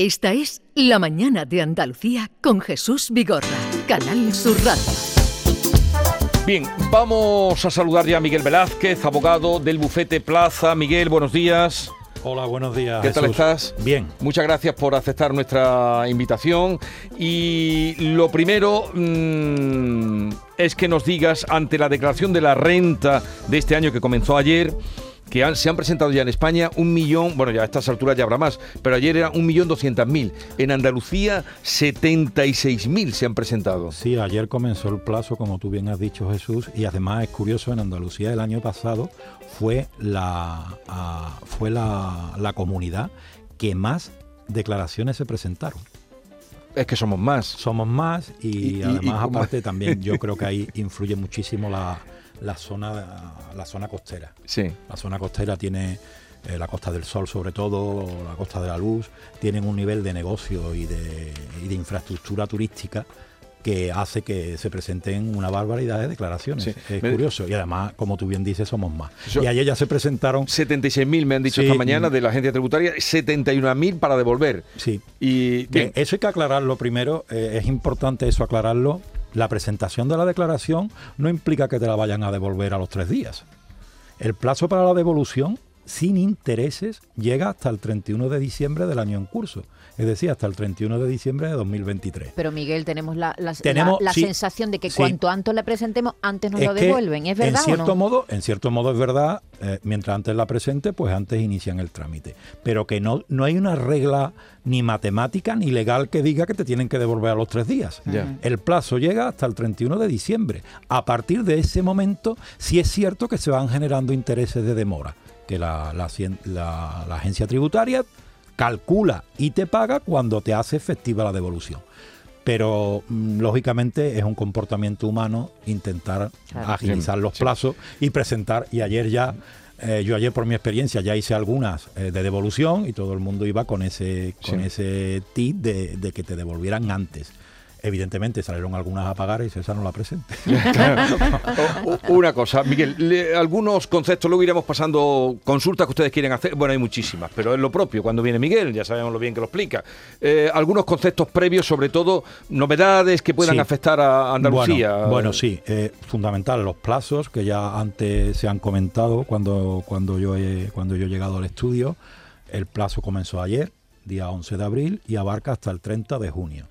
Esta es La Mañana de Andalucía con Jesús Vigorra, Canal Sur Radio. Bien, vamos a saludar ya a Miguel Velázquez, abogado del bufete Plaza. Miguel, buenos días. Hola, buenos días. ¿Qué tal estás? Bien. Muchas gracias por aceptar nuestra invitación. Y lo primero mm, es que nos digas, ante la declaración de la renta de este año que comenzó ayer, que se han presentado ya en España un millón, bueno, ya a estas alturas ya habrá más, pero ayer era un millón doscientas mil. En Andalucía, 76 mil se han presentado. Sí, ayer comenzó el plazo, como tú bien has dicho, Jesús, y además es curioso, en Andalucía el año pasado fue la, ah, fue la, la comunidad que más declaraciones se presentaron. Es que somos más. Somos más y, además, aparte, también yo creo que ahí influye muchísimo la la zona, la zona costera. Sí. La zona costera tiene eh, la Costa del Sol sobre todo, la Costa de la Luz, tienen un nivel de negocio y de, y de infraestructura turística que hace que se presenten una barbaridad de declaraciones. Es curioso. Y además, como tú bien dices, somos más. y ayer ya se presentaron... 76.000 me han dicho esta mañana de la agencia tributaria, 71.000 para devolver. Sí. Y eso hay que aclararlo primero. Eh, es importante eso aclararlo la presentación de la declaración no implica que te la vayan a devolver a los tres días. El plazo para la devolución sin intereses llega hasta el 31 de diciembre del año en curso es decir, hasta el 31 de diciembre de 2023. Pero Miguel, tenemos la, la, sensación de que cuanto antes la presentemos, antes nos lo devuelven, ¿es verdad? En cierto, modo, en cierto modo es verdad, eh, mientras antes la presente, pues antes inician el trámite. Pero que no, no hay una regla ni matemática ni legal que diga que te tienen que devolver a los tres días. El plazo llega hasta el 31 de diciembre. A partir de ese momento, sí es cierto que se van generando intereses de demora que la, la, agencia tributaria calcula y te paga cuando te hace efectiva la devolución. Pero mm, lógicamente es un comportamiento humano intentar agilizar los plazos y presentar. Y ayer ya, eh, yo ayer por mi experiencia ya hice algunas eh, de devolución y todo el mundo iba con ese, con ese tip de que te devolvieran antes. Evidentemente salieron algunas a pagar y César no la presente. Una cosa, Miguel, algunos conceptos, luego iremos pasando consultas que ustedes quieren hacer. Bueno, hay muchísimas, pero es lo propio. Cuando viene Miguel, ya sabemos lo bien que lo explica. Eh, algunos conceptos previos, sobre todo novedades que puedan afectar a Andalucía. Bueno, sí, eh, fundamental, los plazos que ya antes se han comentado cuando, cuando, yo he, cuando yo he llegado al estudio. El plazo comenzó ayer, día 11 de abril, y abarca hasta el 30 de junio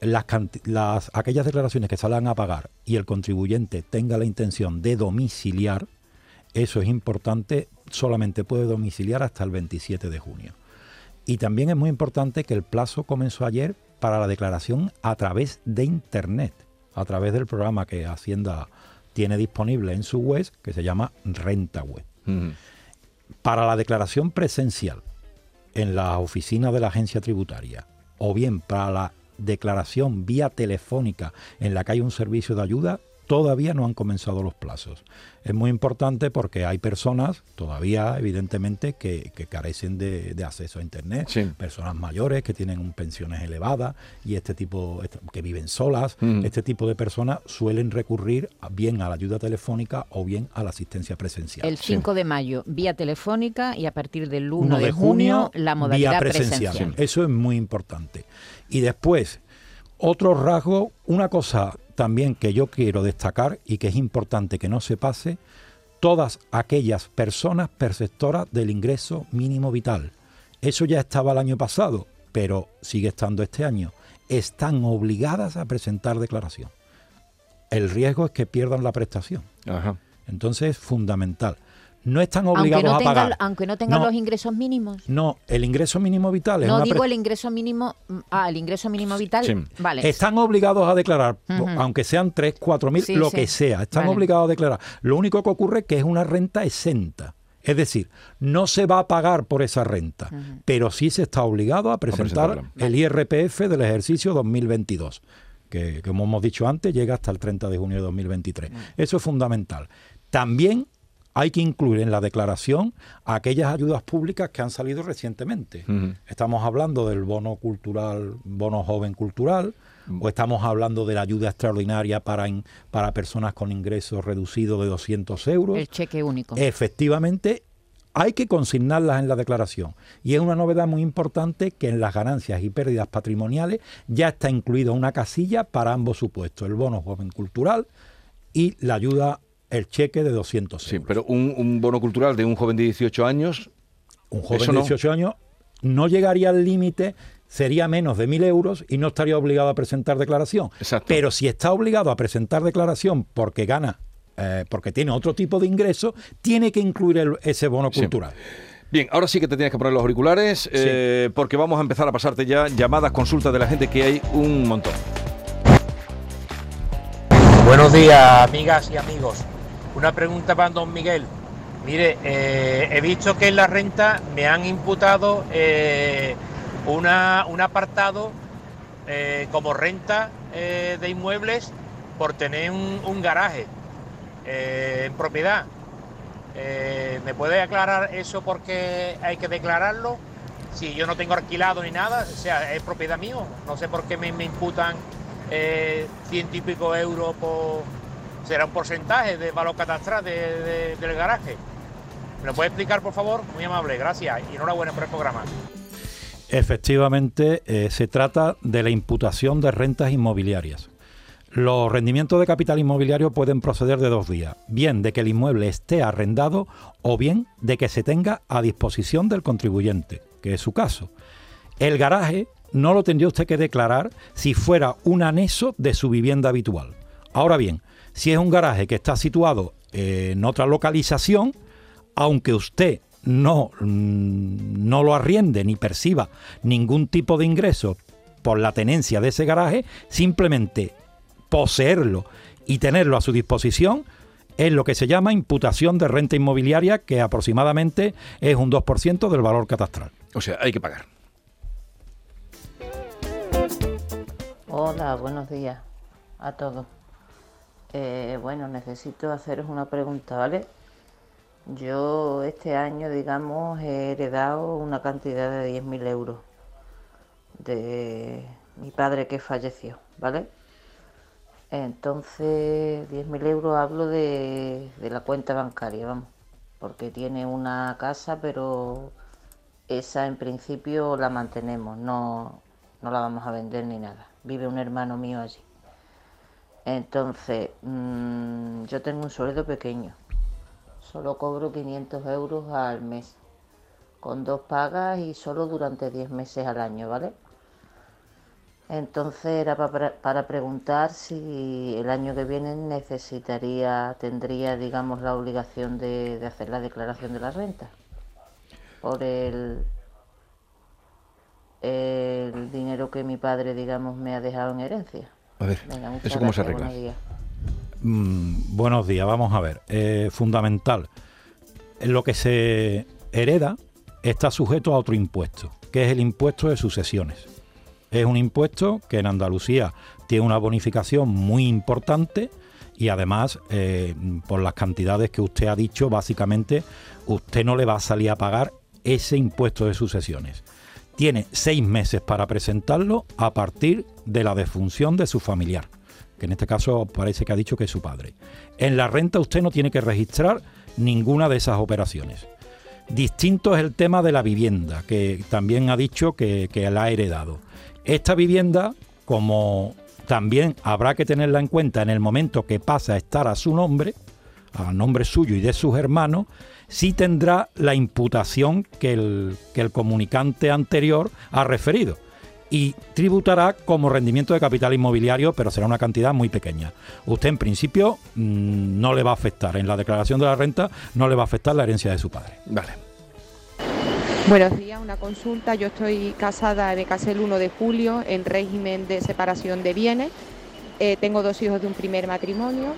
las, aquellas declaraciones que salgan a pagar y el contribuyente tenga la intención de domiciliar, eso es importante, solamente puede domiciliar hasta el 27 de junio. Y también es muy importante que el plazo comenzó ayer para la declaración a través de Internet, a través del programa que Hacienda tiene disponible en su web, que se llama Renta Web. Para la declaración presencial en la oficina de la agencia tributaria o bien para la declaración vía telefónica en la que hay un servicio de ayuda, todavía no han comenzado los plazos. Es muy importante porque hay personas todavía, evidentemente, que, carecen de, acceso a Internet, personas mayores que tienen pensiones elevadas y este tipo, que viven solas, este tipo de personas suelen recurrir bien a la ayuda telefónica o bien a la asistencia presencial. El 5 de mayo, vía telefónica y a partir del 1, de, junio, la modalidad presencial. Eso es muy importante. Y después, otro rasgo, una cosa también que yo quiero destacar y que es importante que no se pase, todas aquellas personas perceptoras del ingreso mínimo vital. Eso ya estaba el año pasado, pero sigue estando este año. Están obligadas a presentar declaración. El riesgo es que pierdan la prestación. Entonces es fundamental no están obligados a pagar. Aunque no tengan los ingresos mínimos. No, el ingreso mínimo vital es No digo el ingreso mínimo. Ah, el ingreso mínimo vital. Vale. Están obligados a declarar, aunque sean 3, 4 mil, lo que sea. Están obligados a declarar. Lo único que ocurre es que es una renta exenta. Es decir, no se va a pagar por esa renta, pero sí se está obligado a presentar el IRPF del ejercicio 2022, que como hemos dicho antes llega hasta el 30 de junio de 2023. Eso es fundamental. También hay que incluir en la declaración aquellas ayudas públicas que han salido recientemente. Estamos hablando del bono cultural, bono joven cultural, o estamos hablando de la ayuda extraordinaria para, para personas con ingresos reducidos de 200 euros. El cheque único. Efectivamente, hay que consignarlas en la declaración. Y es una novedad muy importante que en las ganancias y pérdidas patrimoniales ya está incluida una casilla para ambos supuestos, el bono joven cultural y la ayuda, el cheque de 200 euros. Sí, pero un, bono cultural de un joven de 18 años... Un joven de 18 años no llegaría al límite sería menos de 1.000 euros y no estaría obligado a presentar declaración. Pero si está obligado a presentar declaración porque gana eh, porque tiene otro tipo de ingreso, tiene que incluir ese bono cultural. Bien, ahora sí que te tienes que poner los auriculares eh, porque vamos a empezar a pasarte ya llamadas, consultas de la gente que hay un montón. Buenos días, amigas y amigos. Una pregunta para don Miguel. Mire, eh, he visto que en la renta me han imputado una, un apartado como renta de inmuebles por tener un garaje. Eh, en propiedad. Eh, ¿Me puede aclarar eso porque hay que declararlo? Si yo no tengo alquilado ni nada, o sea, es propiedad mío. No sé por qué me, imputan eh, ciento y pico euros por... Será un porcentaje de valor catastral del garaje. ¿Me lo puede explicar, por favor? Muy amable, gracias y enhorabuena por el programa. Efectivamente, se trata de la imputación de rentas inmobiliarias. Los rendimientos de capital inmobiliario pueden proceder de dos vías, bien de que el inmueble esté arrendado o bien de que se tenga a disposición del contribuyente, que es su caso. El garaje no lo tendría usted que declarar si fuera un anexo de su vivienda habitual. Ahora bien, si es un garaje que está situado en otra localización, aunque usted no, mm, no lo arriende ni perciba ningún tipo de ingreso por la tenencia de ese garaje, simplemente poseerlo y tenerlo a su disposición es lo que se llama imputación de renta inmobiliaria, que aproximadamente es un 2% del valor catastral. O sea, hay que pagar. Hola, buenos días a todos. Eh, bueno, necesito haceros una pregunta, ¿vale? Yo este año, digamos, he heredado una cantidad de 10.000 euros de mi padre que falleció, ¿vale? Entonces, 10.000 euros hablo de, la cuenta bancaria, vamos, porque tiene una casa, pero esa en principio la mantenemos, no, no la vamos a vender ni nada. Vive un hermano mío allí. Entonces, mm, yo tengo un sueldo pequeño, solo cobro 500 euros al mes, con dos pagas y solo durante 10 meses al año, ¿vale? Entonces era para, preguntar si el año que viene necesitaría, tendría, digamos, la obligación de, hacer la declaración de la renta por el, el dinero que mi padre, digamos, me ha dejado en herencia. A ver, ¿eso cómo se arregla? Buenos días. Mm, buenos días, vamos a ver. Eh, fundamental. Lo que se hereda está sujeto a otro impuesto, que es el impuesto de sucesiones. Es un impuesto que en Andalucía tiene una bonificación muy importante y además, eh, por las cantidades que usted ha dicho, básicamente usted no le va a salir a pagar ese impuesto de sucesiones. Tiene seis meses para presentarlo a partir de la defunción de su familiar, que en este caso parece que ha dicho que es su padre. En la renta usted no tiene que registrar ninguna de esas operaciones. Distinto es el tema de la vivienda, que también ha dicho que, que la ha heredado. Esta vivienda, como también habrá que tenerla en cuenta en el momento que pasa a estar a su nombre, a nombre suyo y de sus hermanos, sí tendrá la imputación que el, que el comunicante anterior ha referido y tributará como rendimiento de capital inmobiliario, pero será una cantidad muy pequeña. Usted en principio mm, no le va a afectar, en la declaración de la renta no le va a afectar la herencia de su padre. Vale. Buenos días, una consulta. Yo estoy casada, me casé el 1 de julio en régimen de separación de bienes. Eh, tengo dos hijos de un primer matrimonio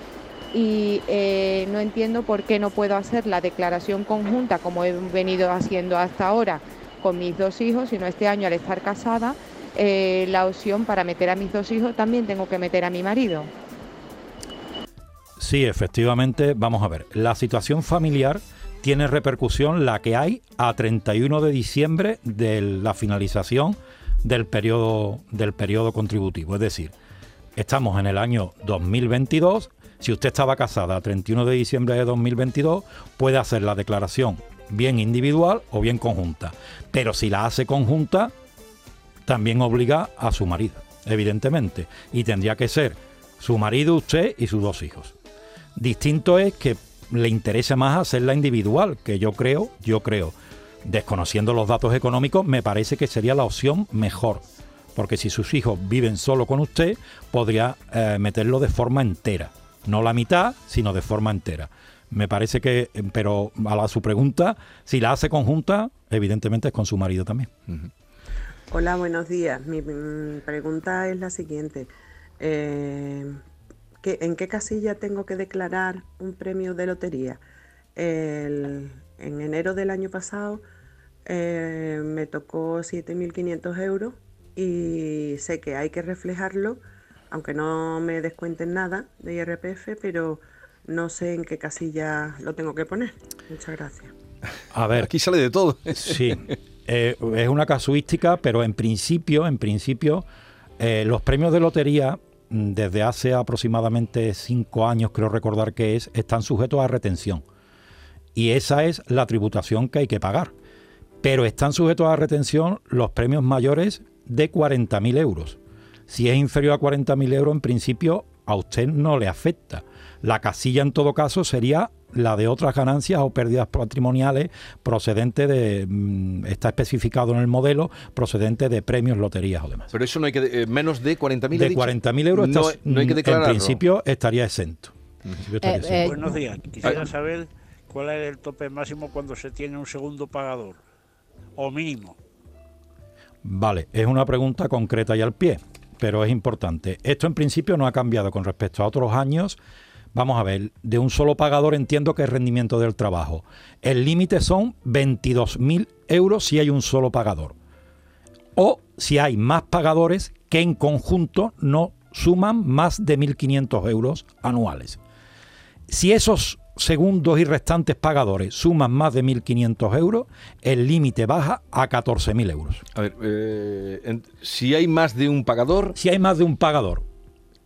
y eh, no entiendo por qué no puedo hacer la declaración conjunta como he venido haciendo hasta ahora con mis dos hijos, sino este año al estar casada, eh, la opción para meter a mis dos hijos también tengo que meter a mi marido. Sí, efectivamente, vamos a ver, la situación familiar tiene repercusión la que hay a 31 de diciembre de la finalización del periodo, del periodo contributivo. Es decir, estamos en el año 2022. Si usted estaba casada a 31 de diciembre de 2022, puede hacer la declaración bien individual o bien conjunta. Pero si la hace conjunta, también obliga a su marido, evidentemente. Y tendría que ser su marido, usted y sus dos hijos. Distinto es que le interese más hacerla individual, que yo creo, yo creo, desconociendo los datos económicos, me parece que sería la opción mejor. Porque si sus hijos viven solo con usted, podría eh, meterlo de forma entera. No la mitad, sino de forma entera. Me parece que, pero a la, su pregunta, si la hace conjunta, evidentemente es con su marido también. Hola, buenos días. Mi, pregunta es la siguiente. Eh, ¿En qué casilla tengo que declarar un premio de lotería? en enero del año pasado eh, me tocó 7.500 euros y sé que hay que reflejarlo, aunque no me descuenten nada de IRPF, pero no sé en qué casilla lo tengo que poner. Muchas gracias. A ver, aquí sale de todo. Sí, eh, es una casuística, pero en principio, en principio, eh, los premios de lotería mm, desde hace aproximadamente cinco años, creo recordar que es, están sujetos a retención. Y esa es la tributación que hay que pagar. Pero están sujetos a retención los premios mayores de 40.000 euros. Si es inferior a 40.000 euros, en principio a usted no le afecta. La casilla en todo caso sería la de otras ganancias o pérdidas patrimoniales procedente de, mm, está especificado en el modelo, procedente de premios, loterías o demás. Pero eso no hay que, eh, menos de 40.000 De 40.000 euros no, hay que declararlo. en principio estaría exento. Eh, eh, Buenos días, quisiera saber cuál es el tope máximo cuando se tiene un segundo pagador, o mínimo. Vale, es una pregunta concreta y al pie, pero es importante. Esto en principio no ha cambiado con respecto a otros años Vamos a ver, de un solo pagador entiendo que es rendimiento del trabajo. El límite son 22.000 euros si hay un solo pagador. O si hay más pagadores que en conjunto no suman más de 1.500 euros anuales. Si esos segundos y restantes pagadores suman más de 1.500 euros, el límite baja a 14.000 euros. A ver, eh, si hay más de un pagador... Si hay más de un pagador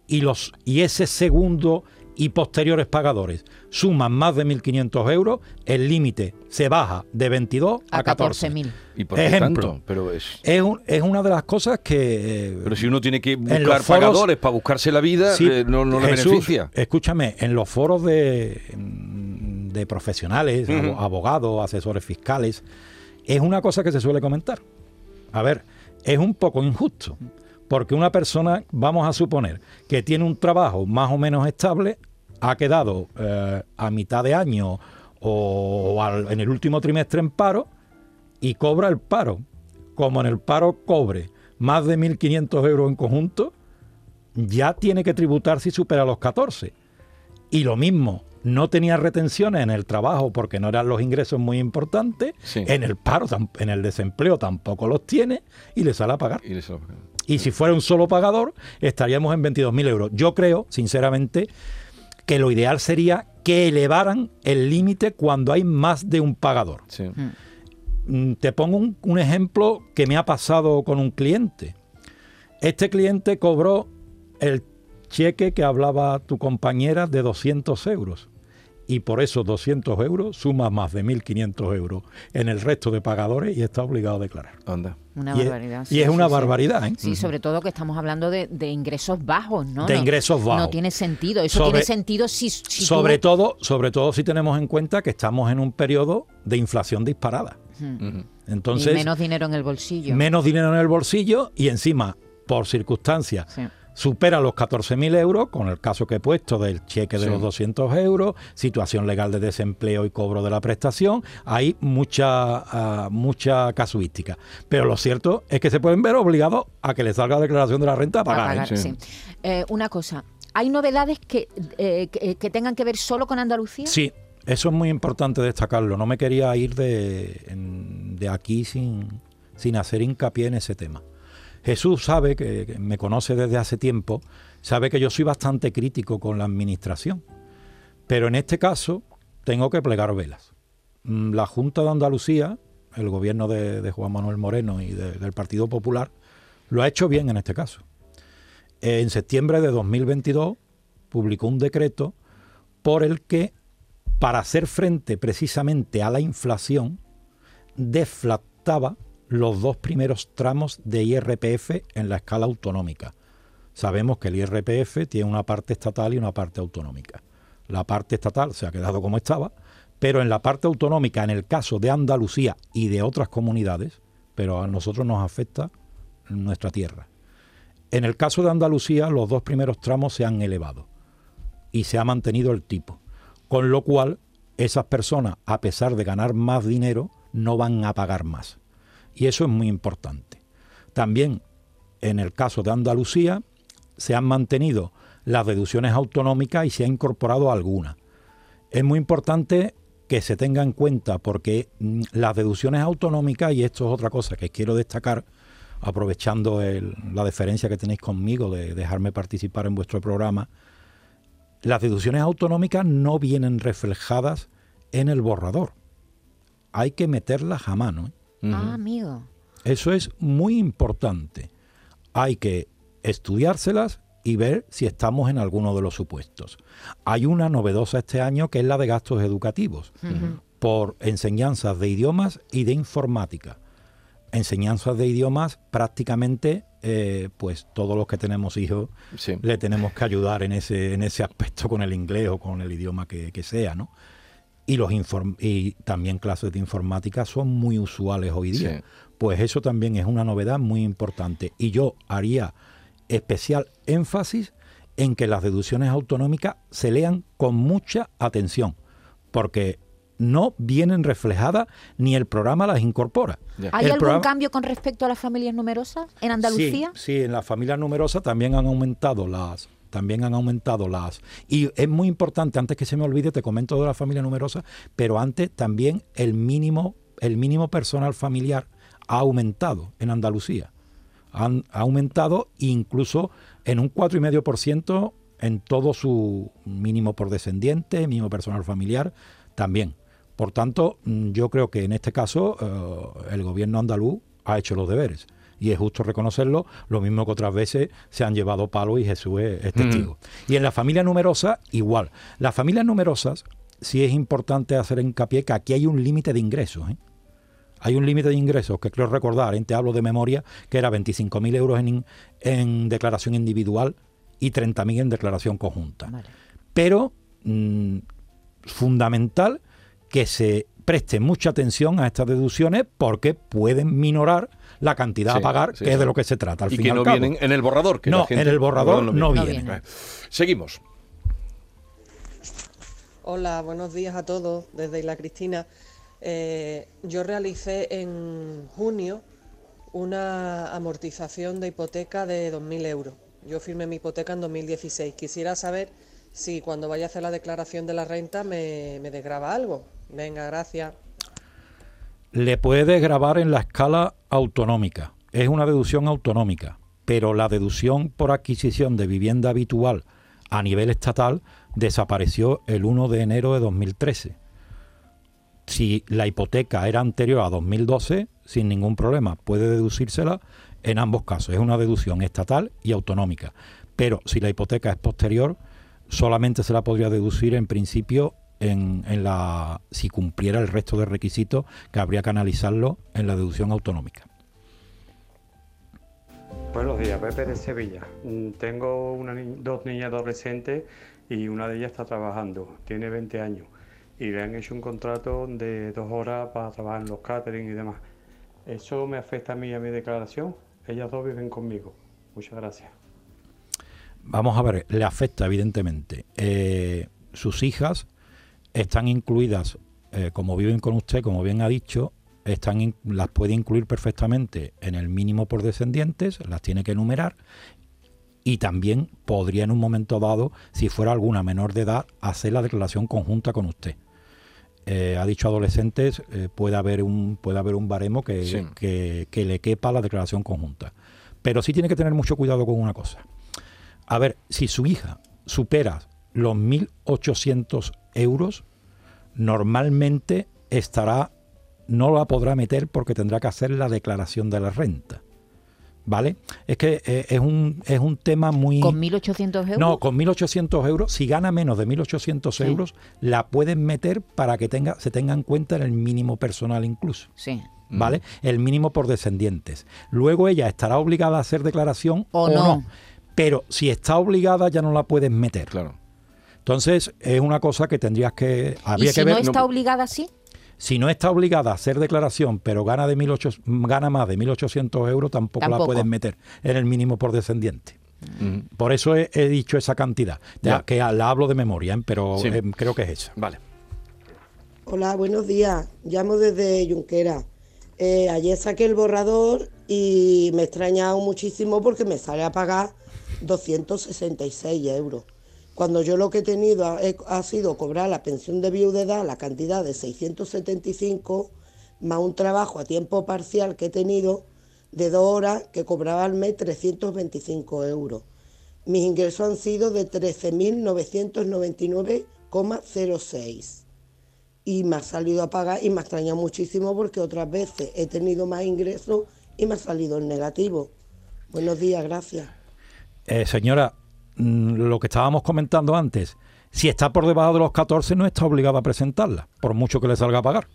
y, los, y ese segundo y posteriores pagadores suman más de 1.500 euros, el límite se baja de 22 a, 14.000. ¿Y por Ejemplo, Pero es... Es, una de las cosas que... Eh, pero si uno tiene que buscar pagadores para buscarse la vida, eh, no, no le beneficia. Escúchame, en los foros de, de profesionales, abogados, asesores fiscales, es una cosa que se suele comentar. A ver, es un poco injusto porque una persona, vamos a suponer, que tiene un trabajo más o menos estable, ha quedado eh, a mitad de año o, en el último trimestre en paro y cobra el paro. Como en el paro cobre más de 1.500 euros en conjunto, ya tiene que tributar si supera los 14. Y lo mismo, no tenía retenciones en el trabajo porque no eran los ingresos muy importantes, en el paro, en el desempleo tampoco los tiene y le sale a pagar. Y, y si fuera un solo pagador, estaríamos en 22.000 euros. Yo creo, sinceramente, que lo ideal sería que elevaran el límite cuando hay más de un pagador. Mm, te pongo un, ejemplo que me ha pasado con un cliente. Este cliente cobró el cheque que hablaba tu compañera de 200 euros y por esos 200 euros suma más de 1.500 euros en el resto de pagadores y está obligado a declarar. Anda. Una barbaridad. y es una barbaridad. ¿eh? Sí, sobre todo que estamos hablando de, ingresos bajos, ¿no? De ingresos bajos. No tiene sentido. Eso tiene sentido si... sobre, todo, sobre todo si tenemos en cuenta que estamos en un periodo de inflación disparada. Entonces, y menos dinero en el bolsillo. Menos dinero en el bolsillo y encima, por circunstancias supera los 14.000 euros, con el caso que he puesto del cheque de los 200 euros, situación legal de desempleo y cobro de la prestación, hay mucha, ah, mucha casuística. Pero lo cierto es que se pueden ver obligados a que les salga la declaración de la renta a pagar. ¿eh? Eh, una cosa, ¿hay novedades eh, que, que, tengan que ver solo con Andalucía? Sí, eso es muy importante destacarlo. No me quería ir de, de aquí sin, sin hacer hincapié en ese tema. Jesús sabe que, me conoce desde hace tiempo, sabe que yo soy bastante crítico con la administración, pero en este caso tengo que plegar velas. Mm, la Junta de Andalucía, el gobierno de, Juan Manuel Moreno y del Partido Popular, lo ha hecho bien en este caso. En septiembre de 2022 publicó un decreto por el que para hacer frente precisamente a la inflación, deflactaba los dos primeros tramos de IRPF en la escala autonómica. Sabemos que el IRPF tiene una parte estatal y una parte autonómica. La parte estatal se ha quedado como estaba, pero en la parte autonómica, en el caso de Andalucía y de otras comunidades, pero a nosotros nos afecta nuestra tierra. En el caso de Andalucía, los dos primeros tramos se han elevado y se ha mantenido el tipo, con lo cual esas personas, a pesar de ganar más dinero, no van a pagar más. Y eso es muy importante. También en el caso de Andalucía se han mantenido las deducciones autonómicas y se ha incorporado alguna. Es muy importante que se tenga en cuenta porque mm, las deducciones autonómicas, y esto es otra cosa que quiero destacar, aprovechando la deferencia que tenéis conmigo de dejarme participar en vuestro programa, las deducciones autonómicas no vienen reflejadas en el borrador. Hay que meterlas a mano. ¿eh? Ah, amigo. Eso es muy importante. Hay que estudiárselas y ver si estamos en alguno de los supuestos. Hay una novedosa este año que es la de gastos educativos por enseñanzas de idiomas y de informática. Enseñanzas de idiomas prácticamente, eh, pues todos los que tenemos hijos le tenemos que ayudar en ese, en ese aspecto con el inglés o con el idioma que, sea, ¿no? Y, los y también clases de informática son muy usuales hoy día. Pues eso también es una novedad muy importante. Y yo haría especial énfasis en que las deducciones autonómicas se lean con mucha atención, porque no vienen reflejadas ni el programa las incorpora. ¿Hay algún cambio con respecto a las familias numerosas en Andalucía? Sí, sí, en las familias numerosas también han aumentado las también han aumentado las y es muy importante antes que se me olvide te comento de la familia numerosa, pero antes también el mínimo el mínimo personal familiar ha aumentado en Andalucía ha aumentado incluso en un 4,5% en todo su mínimo por descendiente, mínimo personal familiar, también. Por tanto, mm, yo creo que en este caso eh, el gobierno andaluz ha hecho los deberes. Y es justo reconocerlo, lo mismo que otras veces se han llevado palos y Jesús es, testigo. Y en la familia numerosa, igual. Las familias numerosas, sí es importante hacer hincapié que aquí hay un límite de ingresos. ¿eh? Hay un límite de ingresos que creo recordar, te hablo de memoria, que era 25.000 euros en, en, declaración individual y 30.000 en declaración conjunta. Pero mm, fundamental que se preste mucha atención a estas deducciones porque pueden minorar la cantidad a pagar, que es de lo que se trata. Al y que no vienen en el borrador. Que no, en el borrador no, vienen. Seguimos. Hola, buenos días a todos desde Isla Cristina. Eh, yo realicé en junio una amortización de hipoteca de 2.000 euros. Yo firmé mi hipoteca en 2016. Quisiera saber si cuando vaya a hacer la declaración de la renta me, me desgraba algo. Venga, gracias. Le puede desgrabar en la escala autonómica. Es una deducción autonómica, pero la deducción por adquisición de vivienda habitual a nivel estatal desapareció el 1 de enero de 2013 si la hipoteca era anterior a 2012, sin ningún problema, puede deducírsela en ambos casos. Es una deducción estatal y autonómica. Pero si la hipoteca es posterior, solamente se la podría deducir en principio en, la si cumpliera el resto de requisitos que habría que analizarlo en la deducción autonómica. Buenos días, Pepe de Sevilla. Mm, tengo dos niñas adolescentes y una de ellas está trabajando, tiene 20 años y le han hecho un contrato de dos horas para trabajar en los catering y demás. ¿Eso me afecta a mí y a mi declaración? Ellas dos viven conmigo. Muchas gracias. Vamos a ver, le afecta evidentemente. Eh, sus hijas están incluidas, eh, como viven con usted, como bien ha dicho, están las puede incluir perfectamente en el mínimo por descendientes, las tiene que enumerar y también podría en un momento dado, si fuera alguna menor de edad, hacer la declaración conjunta con usted. Eh, ha dicho adolescentes, eh, puede, haber un, puede haber un baremo que, que, le quepa la declaración conjunta. Pero sí tiene que tener mucho cuidado con una cosa. A ver, si su hija supera los 1.800 euros, normalmente estará, no la podrá meter porque tendrá que hacer la declaración de la renta. ¿vale? Es que eh, es, un, es un tema muy... ¿Con 1.800 euros? No, con 1.800 euros, si gana menos de 1.800 euros, la pueden meter para que tenga, se tenga en cuenta en el mínimo personal incluso. Sí. ¿Vale? El mínimo por descendientes. Luego ella estará obligada a hacer declaración o, no. Pero si está obligada ya no la puedes meter. Claro. Entonces es una cosa que tendrías que... Habría ¿Y si que ver, no está obligada, sí? si no está obligada a hacer declaración, pero gana, de 1800, gana más de 1.800 euros, tampoco, la pueden meter en el mínimo por descendiente. Por eso he, he dicho esa cantidad, ya, Ya. que la hablo de memoria, ¿eh? pero Sí. eh, creo que es esa. Vale. Hola, buenos días. Llamo desde Junquera. Eh, ayer saqué el borrador y me he extrañado muchísimo porque me sale a pagar 266 euros. Cuando yo lo que he tenido ha, sido cobrar la pensión de viudedad, la cantidad de 675, más un trabajo a tiempo parcial que he tenido de dos horas que cobraba al mes 325 euros. Mis ingresos han sido de 13.999,06 y me ha salido a pagar y me ha extrañado muchísimo porque otras veces he tenido más ingresos y me ha salido en negativo. Buenos días, gracias. Eh, señora, lo que estábamos comentando antes, si está por debajo de los 14 no está obligada a presentarla, por mucho que le salga a pagar.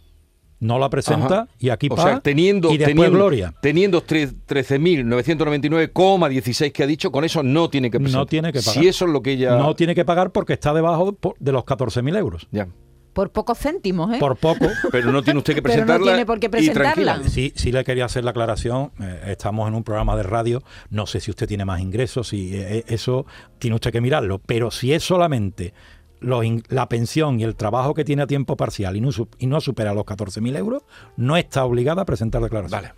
No la presenta Ajá. y aquí o paga sea, teniendo, y después teniendo, gloria. teniendo tre- 13.999,16 que ha dicho, con eso no tiene que presentar. No tiene que pagar. Si eso es lo que ella... No tiene que pagar porque está debajo de los 14.000 euros. Ya. Por pocos céntimos, ¿eh? Por poco. Pero no tiene usted que Pero no presentarla. tiene por qué presentarla. Sí, sí le quería hacer la aclaración. eh, estamos en un programa de radio. No sé si usted tiene más ingresos, si eh, eso tiene usted que mirarlo. Pero si es solamente los in- la pensión y el trabajo que tiene a tiempo parcial y no, su- y no supera los 14.000 euros, no está obligada a presentar declaración. Vale.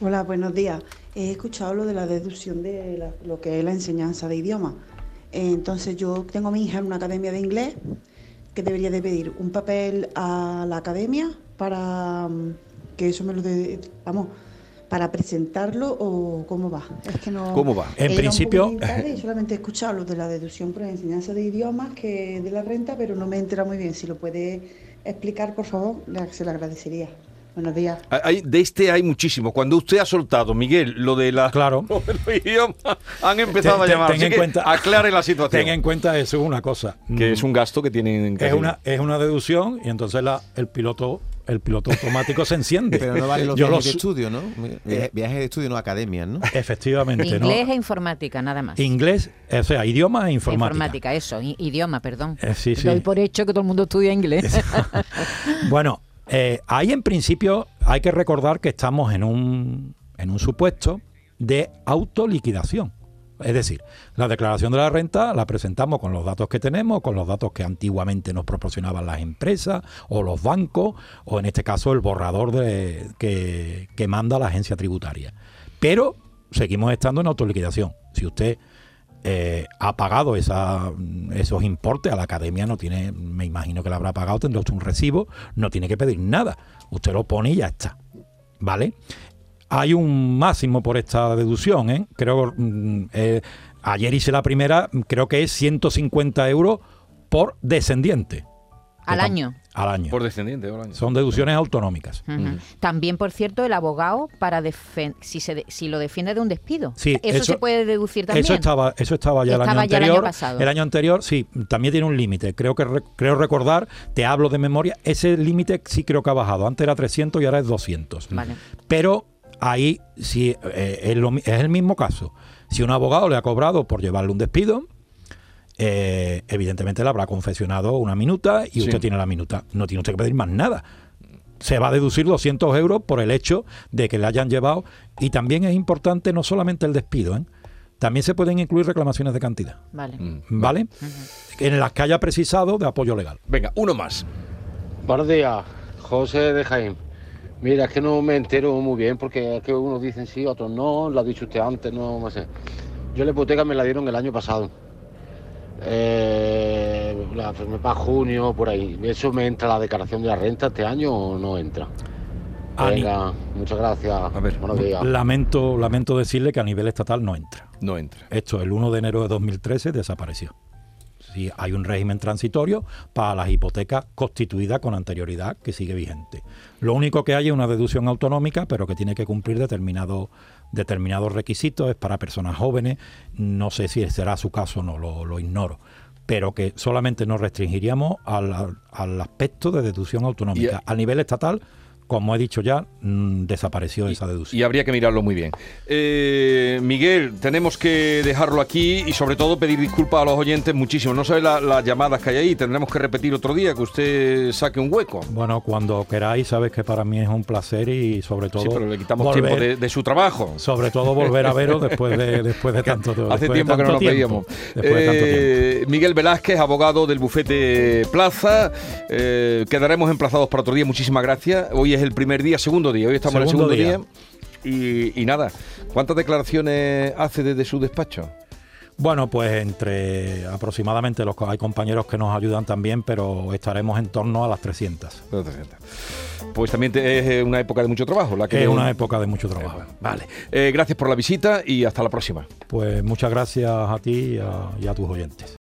Hola, buenos días. He escuchado lo de la deducción de la- lo que es la enseñanza de idioma. Eh, Entonces yo tengo a mi hija en una academia de inglés que debería de pedir un papel a la academia para mm, que eso me lo de, vamos, para presentarlo o cómo va. Es que no. ¿Cómo va? En principio- y solamente he escuchado lo de la deducción por la enseñanza de idiomas que de la renta, pero no me he enterado muy bien. Si lo puede explicar, por favor, le- se lo agradecería. Buenos días. Hay- de este hay muchísimo. Cuando usted ha soltado, Miguel, lo de la Claro. lo de los idiomas, han empezado Ten- a ten- llamar. ten Así en cuenta- aclare la situación. Ten en cuenta eso es una cosa. que Mm, es un gasto que tienen que es una, es una deducción y entonces la, el piloto el piloto automático se enciende. Pero no vale los Yo viajes lo de estudio, ¿no? Viajes, viajes de estudio, no academias, ¿no? Efectivamente, Inglés ¿no? e informática, nada más. Inglés, o sea, idioma e informática. Informática, eso, idioma, perdón. Eh, sí, sí. Doy por hecho que todo el mundo estudia inglés. Bueno, eh, ahí en principio hay que recordar que estamos en un, en un supuesto de autoliquidación. Es decir, la declaración de la renta la presentamos con los datos que tenemos, con los datos que antiguamente nos proporcionaban las empresas o los bancos, o en este caso el borrador de, que, que manda la agencia tributaria. Pero seguimos estando en autoliquidación. Si usted eh, ha pagado esa, esos importes a la academia, no tiene, me imagino que la habrá pagado, tendrá usted un recibo, no tiene que pedir nada. Usted lo pone y ya está. ¿Vale? Hay un máximo por esta deducción, ¿eh? Creo, mm, eh, ayer hice la primera, creo que es 150 euros por descendiente. Al año. Al año. Por descendiente, al año. Son deducciones autonómicas. También, por cierto, el abogado para si se de- si lo defiende de un despido. Sí, eso, eso- se puede deducir también. Eso estaba, eso estaba ya el Estaba año ya el anterior. año pasado. El año anterior, sí, también tiene un límite. Creo que re- creo recordar, te hablo de memoria, ese límite sí creo que ha bajado. Antes era 300 y ahora es 200. Vale. Pero ahí sí eh, es, lo mi- es el mismo caso. Si un abogado le ha cobrado por llevarle un despido, eh, evidentemente le habrá confeccionado una minuta y Sí. usted tiene la minuta. No tiene usted que pedir más nada. Se va a deducir 200 euros por el hecho de que le hayan llevado. Y también es importante no solamente el despido, ¿eh? también se pueden incluir reclamaciones de cantidad. Vale. ¿Vale? En las que haya precisado de apoyo legal. Venga, uno más. Buenos días, José de Jaén. Mira, es que no me entero muy bien porque es que unos dicen sí, otros no, lo ha dicho usted antes, no, no sé. Yo la hipoteca me la dieron el año pasado. Eh, la firmé para junio, por ahí. ¿Eso me entra la declaración de la renta este año o no entra? Venga, muchas gracias. Buenos días. Lamento, lamento decirle que a nivel estatal no entra. No entra. Esto el 1 de enero de 2013 desapareció. Si hay un régimen transitorio para las hipotecas constituidas con anterioridad que sigue vigente. Lo único que hay es una deducción autonómica, pero que tiene que cumplir determinados determinados requisitos, es para personas jóvenes, no sé si será su caso o no, lo, ignoro pero que solamente nos restringiríamos al, al aspecto de deducción autonómica. A nivel estatal como he dicho ya, mm, desapareció esa deducción. Y habría que mirarlo muy bien. Eh, Miguel, tenemos que dejarlo aquí y sobre todo pedir disculpas a los oyentes muchísimo. No sabe las llamadas que hay ahí, tendremos que repetir otro día, que usted saque un hueco. Bueno, cuando queráis, sabes que para mí es un placer y sobre todo... Sí, pero le quitamos tiempo de, su trabajo. Sobre todo volver a veros después de, después de tanto tiempo. Hace tiempo que no nos veíamos. Eh, Miguel Velázquez, abogado del bufete Plaza. Eh, quedaremos emplazados para otro día. Muchísimas gracias. Hoy es el primer día, segundo día. Hoy estamos en el segundo día. Y, nada, ¿cuántas declaraciones hace desde su despacho? Bueno, pues entre aproximadamente los hay compañeros que nos ayudan también, pero estaremos en torno a las 300. Pues también es eh, una época de mucho trabajo. La que es una época de mucho trabajo. vale. Eh, gracias por la visita y hasta la próxima. Pues muchas gracias a ti y a tus oyentes.